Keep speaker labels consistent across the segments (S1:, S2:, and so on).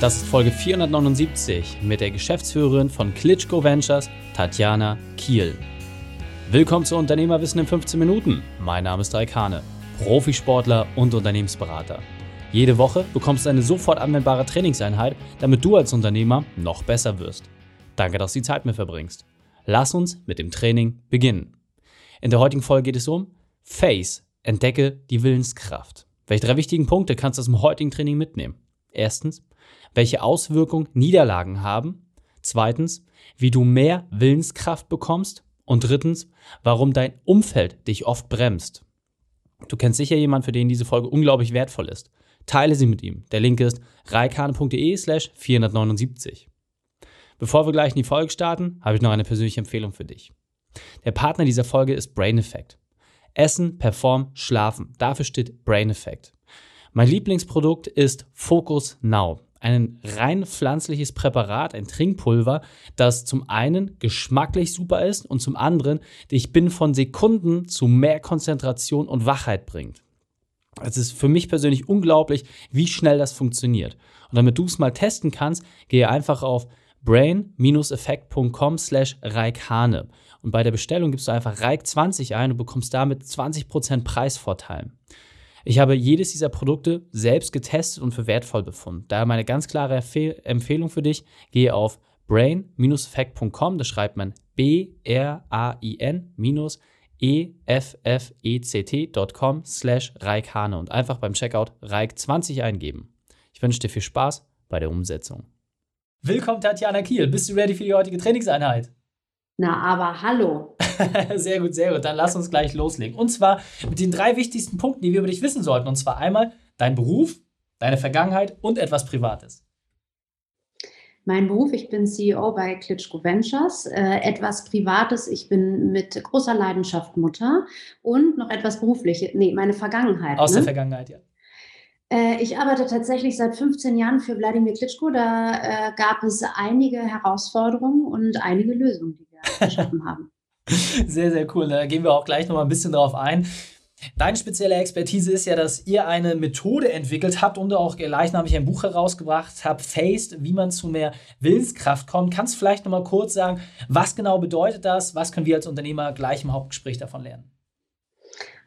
S1: Das ist Folge 479 mit der Geschäftsführerin von Klitschko Ventures, Tatjana Kiel. Willkommen zu Unternehmerwissen in 15 Minuten. Mein Name ist Raikane, Profisportler und Unternehmensberater. Jede Woche bekommst du eine sofort anwendbare Trainingseinheit, damit du als Unternehmer noch besser wirst. Danke, dass du die Zeit mit verbringst. Lass uns mit dem Training beginnen. In der heutigen Folge geht es um Face, entdecke die Willenskraft. Welche drei wichtigen Punkte kannst du aus dem heutigen Training mitnehmen? Erstens, welche Auswirkungen Niederlagen haben. Zweitens, wie du mehr Willenskraft bekommst. Und drittens, warum dein Umfeld dich oft bremst. Du kennst sicher jemanden, für den diese Folge unglaublich wertvoll ist. Teile sie mit ihm. Der Link ist reikane.de slash 479. Bevor wir gleich in die Folge starten, habe ich noch eine persönliche Empfehlung für dich. Der Partner dieser Folge ist Brain Effect. Essen, Perform, Schlafen. Dafür steht Brain Effect. Mein Lieblingsprodukt ist Focus Now ein rein pflanzliches Präparat, ein Trinkpulver, das zum einen geschmacklich super ist und zum anderen dich binnen von Sekunden zu mehr Konzentration und Wachheit bringt. Es ist für mich persönlich unglaublich, wie schnell das funktioniert. Und damit du es mal testen kannst, gehe einfach auf brain-effekt.com slash Reikhane. Und bei der Bestellung gibst du einfach Reik 20 ein und bekommst damit 20% Preisvorteil. Ich habe jedes dieser Produkte selbst getestet und für wertvoll befunden. Daher meine ganz klare Empfehlung für dich, gehe auf brain-effect.com, das schreibt man B-R-A-I-N- effect.com slash Reikhane und einfach beim Checkout Reik20 eingeben. Ich wünsche dir viel Spaß bei der Umsetzung. Willkommen Tatjana Kiel, bist du ready für die heutige Trainingseinheit?
S2: Na, aber hallo.
S1: sehr gut, sehr gut. Dann lass uns gleich loslegen. Und zwar mit den drei wichtigsten Punkten, die wir über dich wissen sollten. Und zwar einmal dein Beruf, deine Vergangenheit und etwas Privates.
S2: Mein Beruf, ich bin CEO bei Klitschko Ventures. Äh, etwas Privates, ich bin mit großer Leidenschaft Mutter und noch etwas Berufliches. Nee, meine Vergangenheit.
S1: Aus ne? der Vergangenheit, ja.
S2: Äh, ich arbeite tatsächlich seit 15 Jahren für Wladimir Klitschko. Da äh, gab es einige Herausforderungen und einige Lösungen, geschaffen haben.
S1: Sehr, sehr cool. Da gehen wir auch gleich noch mal ein bisschen drauf ein. Deine spezielle Expertise ist ja, dass ihr eine Methode entwickelt habt und auch gleichnamig ein Buch herausgebracht habt, Faced, wie man zu mehr Willenskraft kommt. Kannst du vielleicht noch mal kurz sagen, was genau bedeutet das? Was können wir als Unternehmer gleich im Hauptgespräch davon lernen?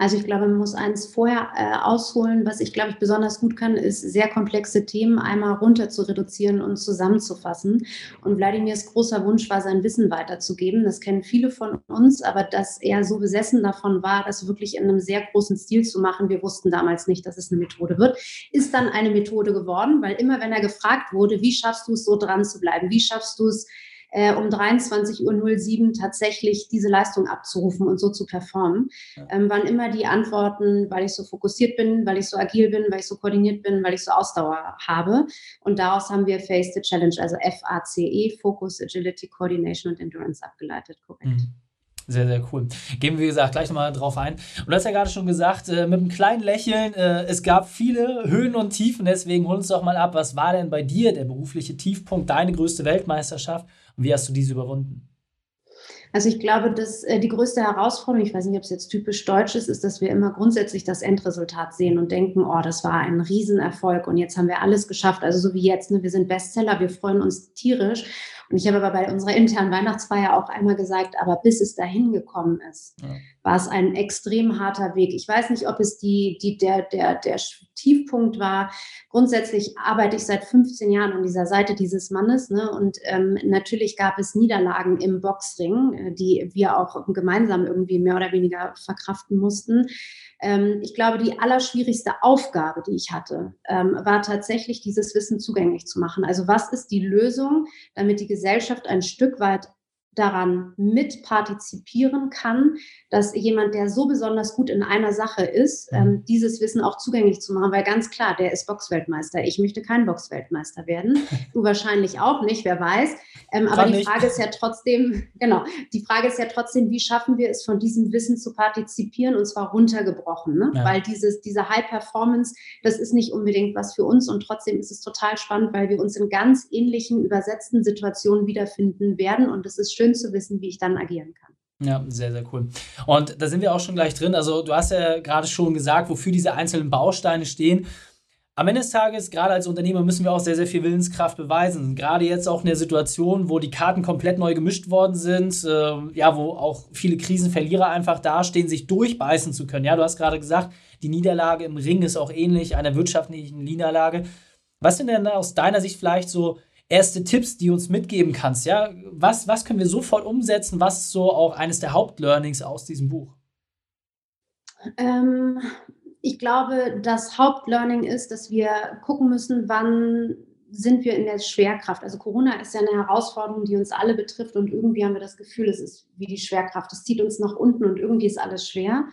S2: Also ich glaube, man muss eins vorher äh, ausholen. Was ich, glaube ich, besonders gut kann, ist sehr komplexe Themen einmal runter zu reduzieren und zusammenzufassen. Und Wladimirs großer Wunsch war, sein Wissen weiterzugeben. Das kennen viele von uns, aber dass er so besessen davon war, das wirklich in einem sehr großen Stil zu machen, wir wussten damals nicht, dass es eine Methode wird, ist dann eine Methode geworden, weil immer wenn er gefragt wurde, wie schaffst du es so dran zu bleiben, wie schaffst du es, äh, um 23.07 Uhr tatsächlich diese Leistung abzurufen und so zu performen, ähm, waren immer die Antworten, weil ich so fokussiert bin, weil ich so agil bin, weil ich so koordiniert bin, weil ich so Ausdauer habe. Und daraus haben wir Face the Challenge, also F-A-C-E, Focus, Agility, Coordination und Endurance abgeleitet, korrekt. Mhm.
S1: Sehr, sehr cool. Gehen wir, wie gesagt, gleich nochmal drauf ein. Und du hast ja gerade schon gesagt, äh, mit einem kleinen Lächeln, äh, es gab viele Höhen und Tiefen, deswegen hol uns doch mal ab, was war denn bei dir der berufliche Tiefpunkt, deine größte Weltmeisterschaft und wie hast du diese überwunden?
S2: Also ich glaube, dass äh, die größte Herausforderung, ich weiß nicht, ob es jetzt typisch deutsch ist, ist, dass wir immer grundsätzlich das Endresultat sehen und denken, oh, das war ein Riesenerfolg und jetzt haben wir alles geschafft. Also so wie jetzt, ne, wir sind Bestseller, wir freuen uns tierisch. Und ich habe aber bei unserer internen Weihnachtsfeier auch einmal gesagt, aber bis es dahin gekommen ist, ja. war es ein extrem harter Weg. Ich weiß nicht, ob es die, die, der, der, der Tiefpunkt war. Grundsätzlich arbeite ich seit 15 Jahren an dieser Seite dieses Mannes. Ne? Und ähm, natürlich gab es Niederlagen im Boxring, äh, die wir auch gemeinsam irgendwie mehr oder weniger verkraften mussten. Ähm, ich glaube, die allerschwierigste Aufgabe, die ich hatte, ähm, war tatsächlich dieses Wissen zugänglich zu machen. Also was ist die Lösung, damit die Gesellschaft ein Stück weit daran mitpartizipieren kann, dass jemand, der so besonders gut in einer Sache ist, mhm. ähm, dieses Wissen auch zugänglich zu machen. Weil ganz klar, der ist Boxweltmeister. Ich möchte kein Boxweltmeister werden. Du wahrscheinlich auch nicht, wer weiß. Ähm, aber die Frage ist ja trotzdem, genau, die Frage ist ja trotzdem, wie schaffen wir es, von diesem Wissen zu partizipieren und zwar runtergebrochen. Ne? Ja. Weil dieses, diese High Performance, das ist nicht unbedingt was für uns und trotzdem ist es total spannend, weil wir uns in ganz ähnlichen übersetzten Situationen wiederfinden werden und es ist schön zu wissen, wie ich dann agieren kann.
S1: Ja, sehr, sehr cool. Und da sind wir auch schon gleich drin. Also du hast ja gerade schon gesagt, wofür diese einzelnen Bausteine stehen. Am Ende des Tages, gerade als Unternehmer, müssen wir auch sehr, sehr viel Willenskraft beweisen. Gerade jetzt auch in der Situation, wo die Karten komplett neu gemischt worden sind, äh, ja, wo auch viele Krisenverlierer einfach dastehen, sich durchbeißen zu können. Ja, du hast gerade gesagt, die Niederlage im Ring ist auch ähnlich einer wirtschaftlichen Niederlage. Was sind denn aus deiner Sicht vielleicht so erste Tipps, die du uns mitgeben kannst? Ja, was, was können wir sofort umsetzen? Was ist so auch eines der Hauptlearnings aus diesem Buch?
S2: Ähm, ich glaube, das Hauptlearning ist, dass wir gucken müssen, wann sind wir in der Schwerkraft. Also Corona ist ja eine Herausforderung, die uns alle betrifft und irgendwie haben wir das Gefühl, es ist wie die Schwerkraft. Es zieht uns nach unten und irgendwie ist alles schwer.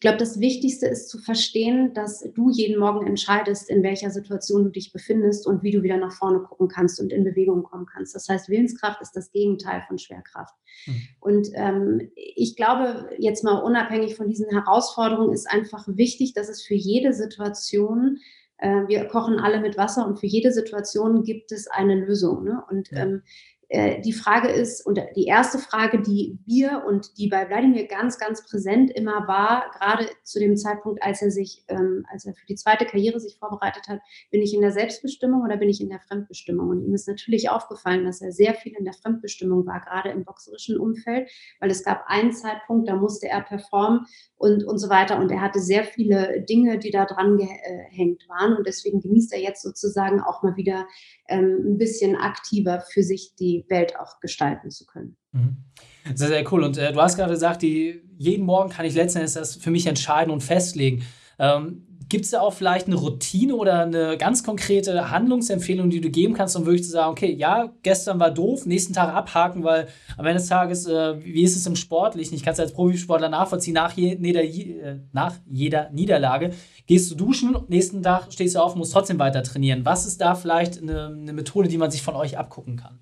S2: Ich glaube, das Wichtigste ist zu verstehen, dass du jeden Morgen entscheidest, in welcher Situation du dich befindest und wie du wieder nach vorne gucken kannst und in Bewegung kommen kannst. Das heißt, Willenskraft ist das Gegenteil von Schwerkraft. Mhm. Und ähm, ich glaube, jetzt mal unabhängig von diesen Herausforderungen, ist einfach wichtig, dass es für jede Situation äh, wir kochen alle mit Wasser und für jede Situation gibt es eine Lösung. Ne? Und ähm, äh, die Frage ist, und die erste Frage, die wir und die bei Wladimir ganz, ganz präsent immer war, gerade zu dem Zeitpunkt, als er sich, ähm, als er für die zweite Karriere sich vorbereitet hat, bin ich in der Selbstbestimmung oder bin ich in der Fremdbestimmung? Und ihm ist natürlich aufgefallen, dass er sehr viel in der Fremdbestimmung war, gerade im boxerischen Umfeld, weil es gab einen Zeitpunkt, da musste er performen und, und so weiter. Und er hatte sehr viele Dinge, die da dran gehängt waren. Und deswegen genießt er jetzt sozusagen auch mal wieder ähm, ein bisschen aktiver für sich die Welt auch gestalten zu können.
S1: Mhm. Sehr, sehr cool. Und äh, du hast gerade gesagt, die, jeden Morgen kann ich letzten Endes das für mich entscheiden und festlegen. Ähm, Gibt es da auch vielleicht eine Routine oder eine ganz konkrete Handlungsempfehlung, die du geben kannst, um wirklich zu sagen, okay, ja, gestern war doof, nächsten Tag abhaken, weil am Ende des Tages, äh, wie ist es im Sportlichen? Ich kann es als Profisportler nachvollziehen, nach, je, jeder, äh, nach jeder Niederlage gehst du duschen, nächsten Tag stehst du auf, musst trotzdem weiter trainieren. Was ist da vielleicht eine, eine Methode, die man sich von euch abgucken kann?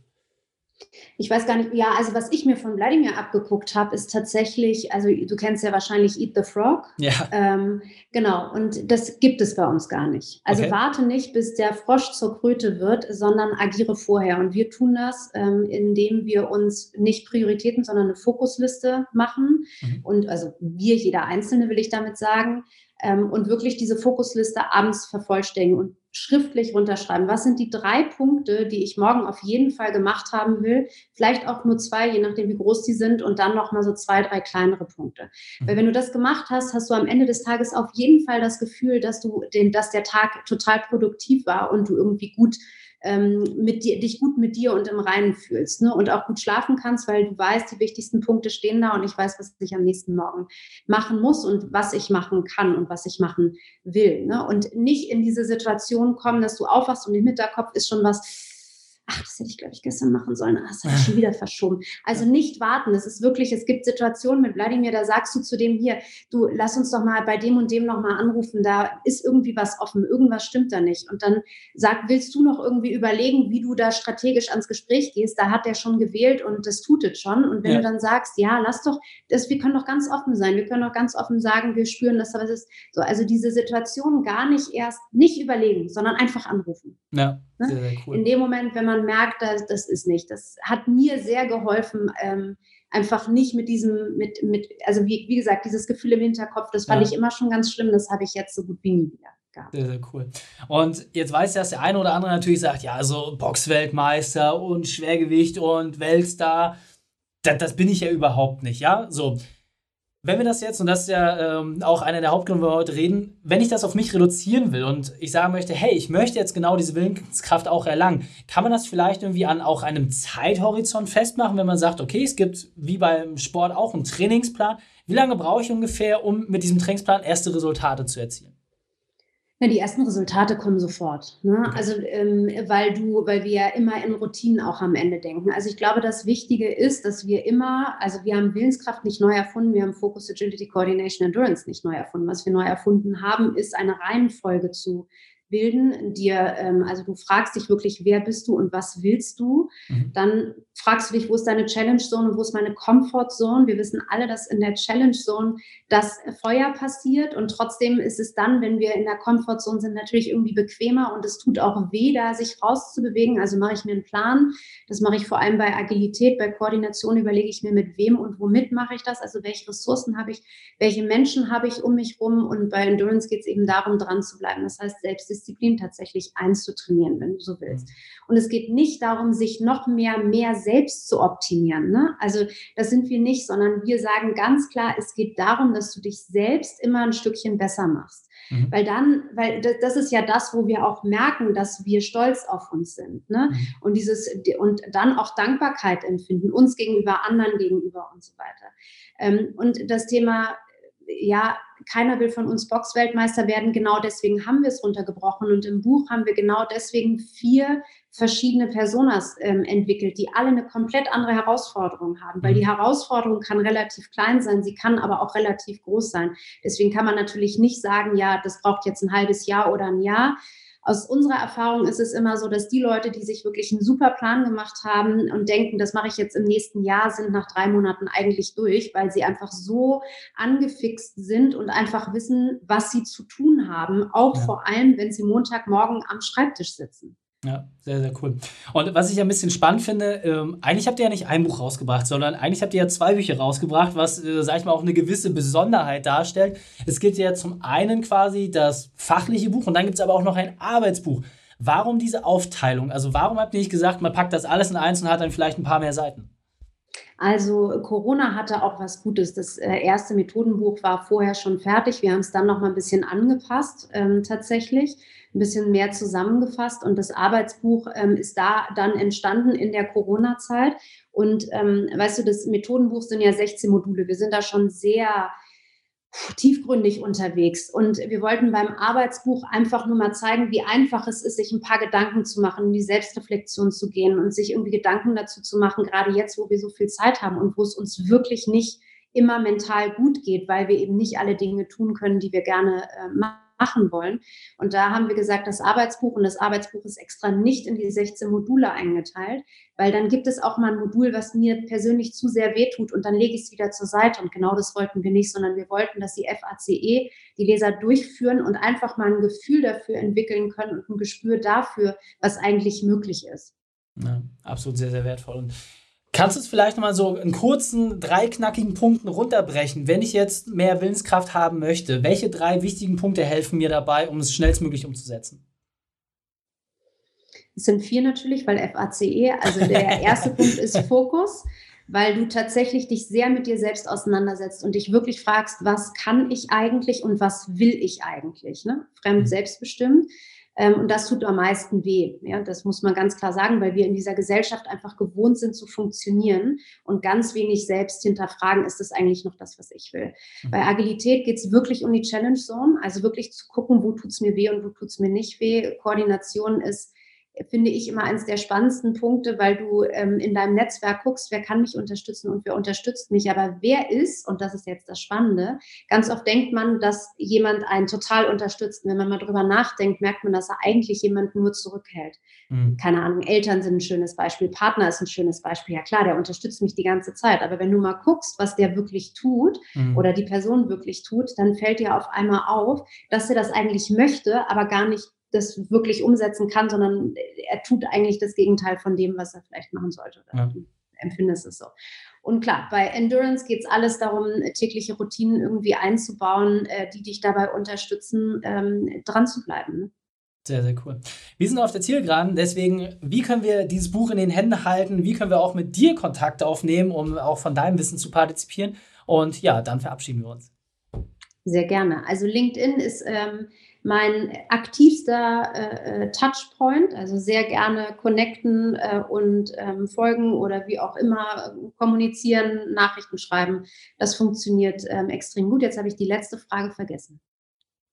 S2: Ich weiß gar nicht, ja, also was ich mir von Wladimir abgeguckt habe, ist tatsächlich, also du kennst ja wahrscheinlich Eat the Frog.
S1: Ja.
S2: Ähm, genau, und das gibt es bei uns gar nicht. Also okay. warte nicht, bis der Frosch zur Kröte wird, sondern agiere vorher. Und wir tun das, ähm, indem wir uns nicht Prioritäten, sondern eine Fokusliste machen. Mhm. Und also wir, jeder Einzelne, will ich damit sagen, ähm, und wirklich diese Fokusliste abends vervollständigen und schriftlich runterschreiben. Was sind die drei Punkte, die ich morgen auf jeden Fall gemacht haben will? Vielleicht auch nur zwei, je nachdem, wie groß die sind, und dann nochmal so zwei, drei kleinere Punkte. Weil wenn du das gemacht hast, hast du am Ende des Tages auf jeden Fall das Gefühl, dass du den, dass der Tag total produktiv war und du irgendwie gut ähm, mit dir, dich gut mit dir und im Reinen fühlst ne? und auch gut schlafen kannst, weil du weißt, die wichtigsten Punkte stehen da und ich weiß, was ich am nächsten Morgen machen muss und was ich machen kann und was ich machen will. Ne? Und nicht in diese Situation kommen, dass du aufwachst und im Hinterkopf ist schon was, ach, das hätte ich, glaube ich, gestern machen sollen, ach, das habe ich schon wieder verschoben. Also nicht warten. Es ist wirklich, es gibt Situationen mit Wladimir, da sagst du zu dem hier, du lass uns doch mal bei dem und dem nochmal anrufen, da ist irgendwie was offen, irgendwas stimmt da nicht. Und dann sagt, willst du noch irgendwie überlegen, wie du da strategisch ans Gespräch gehst? Da hat er schon gewählt und das tut es schon. Und wenn ja. du dann sagst, ja, lass doch, das, wir können doch ganz offen sein, wir können doch ganz offen sagen, wir spüren das, aber es ist so, also diese Situation gar nicht erst, nicht überlegen, sondern einfach anrufen.
S1: Ja, ne? sehr, sehr
S2: cool. In dem Moment, wenn man man merkt, das, das ist nicht. Das hat mir sehr geholfen, ähm, einfach nicht mit diesem, mit, mit, also wie, wie gesagt, dieses Gefühl im Hinterkopf, das fand ja. ich immer schon ganz schlimm, das habe ich jetzt so gut wie nie wieder. Gehabt.
S1: Sehr, sehr cool. Und jetzt weiß ich, dass der eine oder andere natürlich sagt, ja, also Boxweltmeister und Schwergewicht und Weltstar, das, das bin ich ja überhaupt nicht, ja? So, wenn wir das jetzt, und das ist ja ähm, auch einer der Hauptgründe, wo wir heute reden, wenn ich das auf mich reduzieren will und ich sagen möchte, hey, ich möchte jetzt genau diese Willenskraft auch erlangen, kann man das vielleicht irgendwie an auch einem Zeithorizont festmachen, wenn man sagt, okay, es gibt wie beim Sport auch einen Trainingsplan. Wie lange brauche ich ungefähr, um mit diesem Trainingsplan erste Resultate zu erzielen?
S2: Na, die ersten Resultate kommen sofort. Ne? Also, ähm, weil du, weil wir ja immer in Routinen auch am Ende denken. Also ich glaube, das Wichtige ist, dass wir immer, also wir haben Willenskraft nicht neu erfunden, wir haben Focus, Agility, Coordination, Endurance nicht neu erfunden. Was wir neu erfunden haben, ist eine Reihenfolge zu bilden, dir, ähm, also du fragst dich wirklich, wer bist du und was willst du? Mhm. Dann fragst du dich, wo ist deine Challenge Zone und wo ist meine Comfort Zone? Wir wissen alle, dass in der Challenge Zone das Feuer passiert und trotzdem ist es dann, wenn wir in der Comfort Zone sind, natürlich irgendwie bequemer und es tut auch weh, da sich rauszubewegen. Also mache ich mir einen Plan. Das mache ich vor allem bei Agilität, bei Koordination überlege ich mir, mit wem und womit mache ich das? Also welche Ressourcen habe ich, welche Menschen habe ich um mich rum und bei Endurance geht es eben darum, dran zu bleiben. Das heißt, selbst Disziplin tatsächlich einzutrainieren, wenn du so willst. Mhm. Und es geht nicht darum, sich noch mehr, mehr selbst zu optimieren. Ne? Also das sind wir nicht, sondern wir sagen ganz klar, es geht darum, dass du dich selbst immer ein Stückchen besser machst. Mhm. Weil dann, weil das ist ja das, wo wir auch merken, dass wir stolz auf uns sind. Ne? Mhm. Und dieses, und dann auch Dankbarkeit empfinden, uns gegenüber, anderen gegenüber und so weiter. Ähm, und das Thema, ja, keiner will von uns Boxweltmeister werden. Genau deswegen haben wir es runtergebrochen. Und im Buch haben wir genau deswegen vier verschiedene Personas ähm, entwickelt, die alle eine komplett andere Herausforderung haben. Weil die mhm. Herausforderung kann relativ klein sein, sie kann aber auch relativ groß sein. Deswegen kann man natürlich nicht sagen, ja, das braucht jetzt ein halbes Jahr oder ein Jahr, aus unserer Erfahrung ist es immer so, dass die Leute, die sich wirklich einen super Plan gemacht haben und denken, das mache ich jetzt im nächsten Jahr, sind nach drei Monaten eigentlich durch, weil sie einfach so angefixt sind und einfach wissen, was sie zu tun haben, auch ja. vor allem, wenn sie Montagmorgen am Schreibtisch sitzen.
S1: Ja, sehr, sehr cool. Und was ich ein bisschen spannend finde, ähm, eigentlich habt ihr ja nicht ein Buch rausgebracht, sondern eigentlich habt ihr ja zwei Bücher rausgebracht, was, äh, sag ich mal, auch eine gewisse Besonderheit darstellt. Es gibt ja zum einen quasi das fachliche Buch und dann gibt es aber auch noch ein Arbeitsbuch. Warum diese Aufteilung? Also warum habt ihr nicht gesagt, man packt das alles in eins und hat dann vielleicht ein paar mehr Seiten?
S2: Also Corona hatte auch was Gutes. Das äh, erste Methodenbuch war vorher schon fertig. Wir haben es dann noch mal ein bisschen angepasst ähm, tatsächlich ein bisschen mehr zusammengefasst. Und das Arbeitsbuch ähm, ist da dann entstanden in der Corona-Zeit. Und ähm, weißt du, das Methodenbuch sind ja 16 Module. Wir sind da schon sehr tiefgründig unterwegs. Und wir wollten beim Arbeitsbuch einfach nur mal zeigen, wie einfach es ist, sich ein paar Gedanken zu machen, in die Selbstreflexion zu gehen und sich irgendwie Gedanken dazu zu machen, gerade jetzt, wo wir so viel Zeit haben und wo es uns wirklich nicht immer mental gut geht, weil wir eben nicht alle Dinge tun können, die wir gerne äh, machen machen wollen. Und da haben wir gesagt, das Arbeitsbuch und das Arbeitsbuch ist extra nicht in die 16 Module eingeteilt, weil dann gibt es auch mal ein Modul, was mir persönlich zu sehr wehtut und dann lege ich es wieder zur Seite. Und genau das wollten wir nicht, sondern wir wollten, dass die FACE die Leser durchführen und einfach mal ein Gefühl dafür entwickeln können und ein Gespür dafür, was eigentlich möglich ist.
S1: Ja, absolut sehr, sehr wertvoll. Und Kannst du es vielleicht nochmal so in kurzen, drei knackigen Punkten runterbrechen? Wenn ich jetzt mehr Willenskraft haben möchte, welche drei wichtigen Punkte helfen mir dabei, um es schnellstmöglich umzusetzen?
S2: Es sind vier natürlich, weil FACE, also der erste Punkt ist Fokus, weil du tatsächlich dich sehr mit dir selbst auseinandersetzt und dich wirklich fragst, was kann ich eigentlich und was will ich eigentlich? Ne? Fremd mhm. selbstbestimmt. Ähm, und das tut am meisten weh. Ja, das muss man ganz klar sagen, weil wir in dieser Gesellschaft einfach gewohnt sind zu funktionieren und ganz wenig selbst hinterfragen, ist das eigentlich noch das, was ich will. Mhm. Bei Agilität geht es wirklich um die Challenge Zone, also wirklich zu gucken, wo tut es mir weh und wo tut es mir nicht weh. Koordination ist finde ich immer eines der spannendsten Punkte, weil du ähm, in deinem Netzwerk guckst, wer kann mich unterstützen und wer unterstützt mich. Aber wer ist, und das ist jetzt das Spannende, ganz oft denkt man, dass jemand einen total unterstützt. Und wenn man mal drüber nachdenkt, merkt man, dass er eigentlich jemanden nur zurückhält. Mhm. Keine Ahnung, Eltern sind ein schönes Beispiel, Partner ist ein schönes Beispiel. Ja klar, der unterstützt mich die ganze Zeit. Aber wenn du mal guckst, was der wirklich tut mhm. oder die Person wirklich tut, dann fällt dir auf einmal auf, dass er das eigentlich möchte, aber gar nicht das wirklich umsetzen kann, sondern er tut eigentlich das Gegenteil von dem, was er vielleicht machen sollte. Ja. empfindest es so. Und klar, bei Endurance geht es alles darum, tägliche Routinen irgendwie einzubauen, äh, die dich dabei unterstützen, ähm, dran zu bleiben. Ne?
S1: Sehr, sehr cool. Wir sind auf der Zielgeraden, deswegen, wie können wir dieses Buch in den Händen halten? Wie können wir auch mit dir Kontakt aufnehmen, um auch von deinem Wissen zu partizipieren? Und ja, dann verabschieden wir uns.
S2: Sehr gerne. Also LinkedIn ist ähm, mein aktivster äh, äh, Touchpoint, also sehr gerne connecten äh, und ähm, folgen oder wie auch immer kommunizieren, Nachrichten schreiben. Das funktioniert ähm, extrem gut. Jetzt habe ich die letzte Frage vergessen.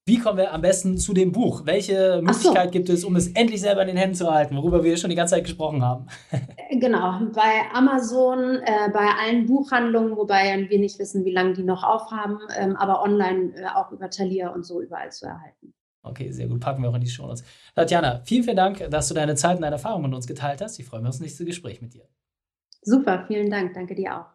S1: Wie kommen wir am besten zu dem Buch? Welche Möglichkeit so. gibt es, um es endlich selber in den Händen zu halten, worüber wir schon die ganze Zeit gesprochen haben?
S2: Genau, bei Amazon, äh, bei allen Buchhandlungen, wobei wir nicht wissen, wie lange die noch aufhaben, ähm, aber online äh, auch über Thalia und so überall zu erhalten.
S1: Okay, sehr gut. Packen wir auch in die Show Notes. Tatjana, vielen, vielen Dank, dass du deine Zeit und deine Erfahrungen mit uns geteilt hast. Ich freue mich auf das nächste Gespräch mit dir.
S2: Super, vielen Dank. Danke dir auch.